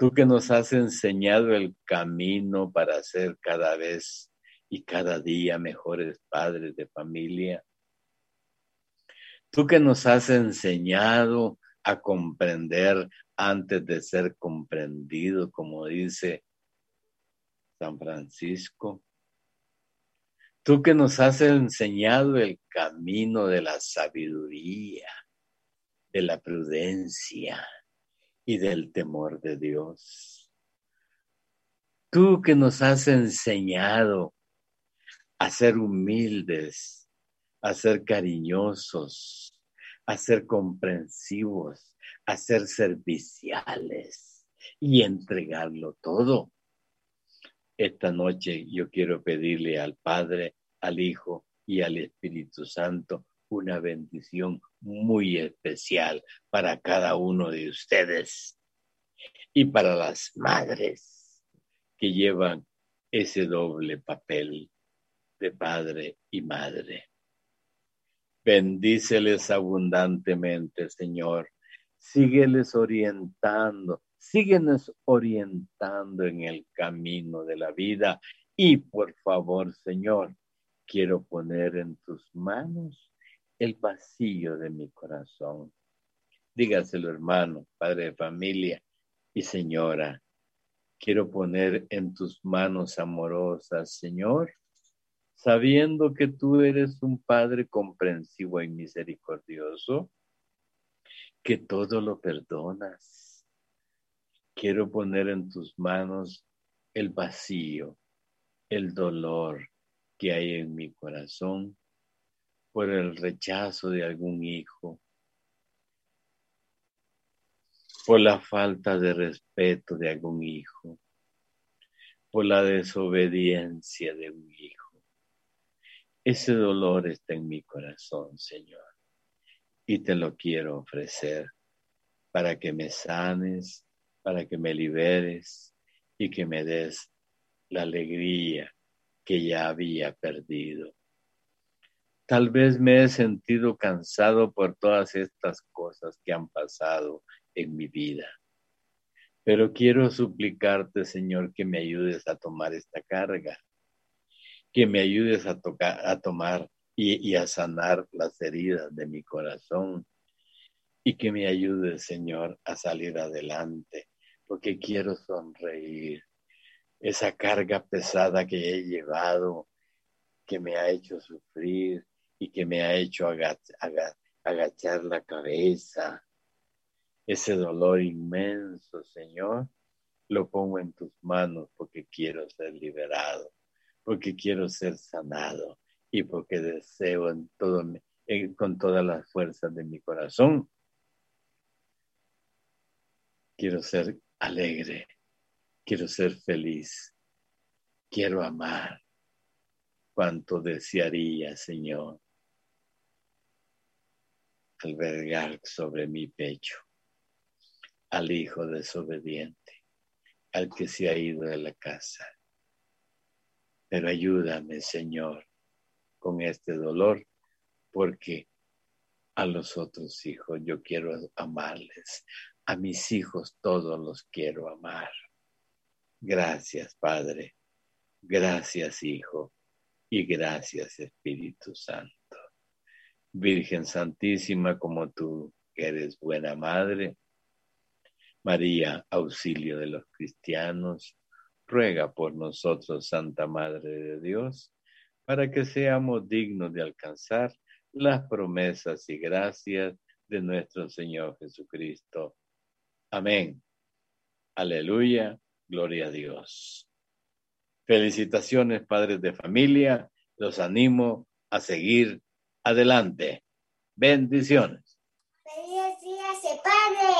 Tú que nos has enseñado el camino para ser cada vez y cada día mejores padres de familia. Tú que nos has enseñado a comprender antes de ser comprendido, como dice San Francisco. Tú que nos has enseñado el camino de la sabiduría, de la prudencia, y del temor de Dios. Tú que nos has enseñado a ser humildes, a ser cariñosos, a ser comprensivos, a ser serviciales y entregarlo todo. Esta noche yo quiero pedirle al Padre, al Hijo y al Espíritu Santo una bendición muy especial para cada uno de ustedes y para las madres que llevan ese doble papel de padre y madre. Bendíceles abundantemente, Señor. Sígueles orientando, síguenos orientando en el camino de la vida. Y por favor, Señor, quiero poner en tus manos el vacío de mi corazón. Dígaselo, hermano, padre de familia y señora. Quiero poner en tus manos amorosas, Señor, sabiendo que tú eres un Padre comprensivo y misericordioso, que todo lo perdonas. Quiero poner en tus manos el vacío, el dolor que hay en mi corazón por el rechazo de algún hijo, por la falta de respeto de algún hijo, por la desobediencia de un hijo. Ese dolor está en mi corazón, Señor, y te lo quiero ofrecer para que me sanes, para que me liberes y que me des la alegría que ya había perdido. Tal vez me he sentido cansado por todas estas cosas que han pasado en mi vida. Pero quiero suplicarte, Señor, que me ayudes a tomar esta carga, que me ayudes a, tocar, a tomar y, y a sanar las heridas de mi corazón y que me ayudes, Señor, a salir adelante, porque quiero sonreír. Esa carga pesada que he llevado, que me ha hecho sufrir y que me ha hecho agachar la cabeza, ese dolor inmenso, Señor, lo pongo en tus manos porque quiero ser liberado, porque quiero ser sanado y porque deseo en todo, con todas las fuerzas de mi corazón. Quiero ser alegre, quiero ser feliz, quiero amar. Cuanto desearía, Señor, albergar sobre mi pecho al hijo desobediente, al que se ha ido de la casa. Pero ayúdame, Señor, con este dolor, porque a los otros hijos yo quiero amarles. A mis hijos todos los quiero amar. Gracias, Padre. Gracias, Hijo. Y gracias, Espíritu Santo. Virgen Santísima, como tú eres buena madre, María, auxilio de los cristianos, ruega por nosotros, Santa Madre de Dios, para que seamos dignos de alcanzar las promesas y gracias de nuestro Señor Jesucristo. Amén. Aleluya. Gloria a Dios. Felicitaciones, padres de familia. Los animo a seguir adelante. Bendiciones. Feliz día, padre.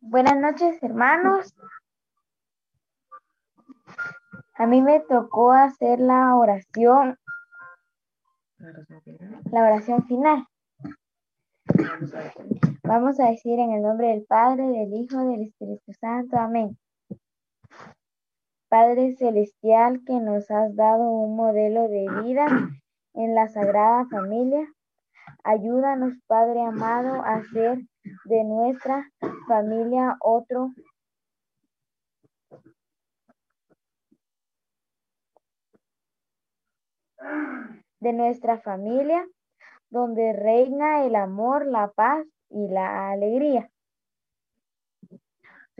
Buenas noches, hermanos. A mí me tocó hacer la oración, la oración final. Vamos a decir en el nombre del Padre, del Hijo, del Espíritu Santo. Amén. Padre Celestial, que nos has dado un modelo de vida en la Sagrada Familia, ayúdanos, Padre amado, a hacer de nuestra familia otro de nuestra familia donde reina el amor, la paz y la alegría.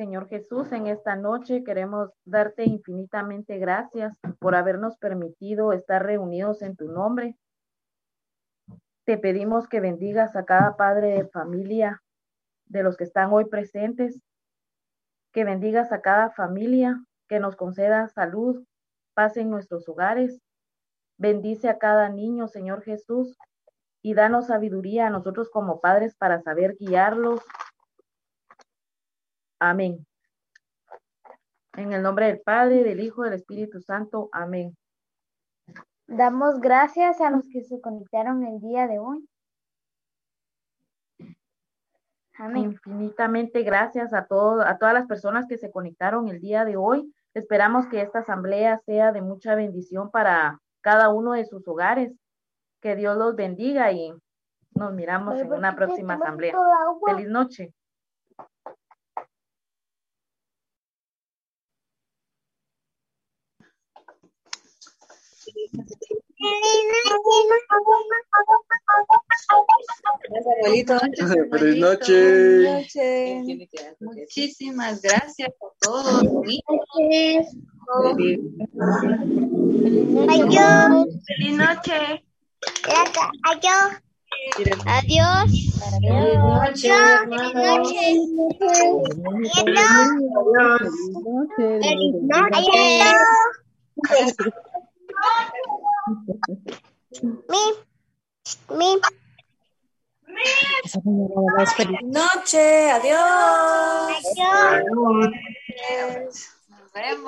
Señor Jesús, en esta noche queremos darte infinitamente gracias por habernos permitido estar reunidos en tu nombre. Te pedimos que bendigas a cada padre de familia de los que están hoy presentes, que bendigas a cada familia, que nos conceda salud, paz en nuestros hogares. Bendice a cada niño, Señor Jesús, y danos sabiduría a nosotros como padres para saber guiarlos. Amén. En el nombre del Padre, del Hijo, del Espíritu Santo. Amén. Damos gracias a los que se conectaron el día de hoy. Infinitamente gracias a, todo, a todas las personas que se conectaron el día de hoy. Esperamos que esta asamblea sea de mucha bendición para cada uno de sus hogares. Que Dios los bendiga y nos miramos en una próxima asamblea. Feliz noche. Feliz noche. Feliz noche. Muchísimas gracias a todos. Adiós. Feliz noche. Adiós. Mi, mi. Feliz noche. Adiós. Adiós. Nos vemos.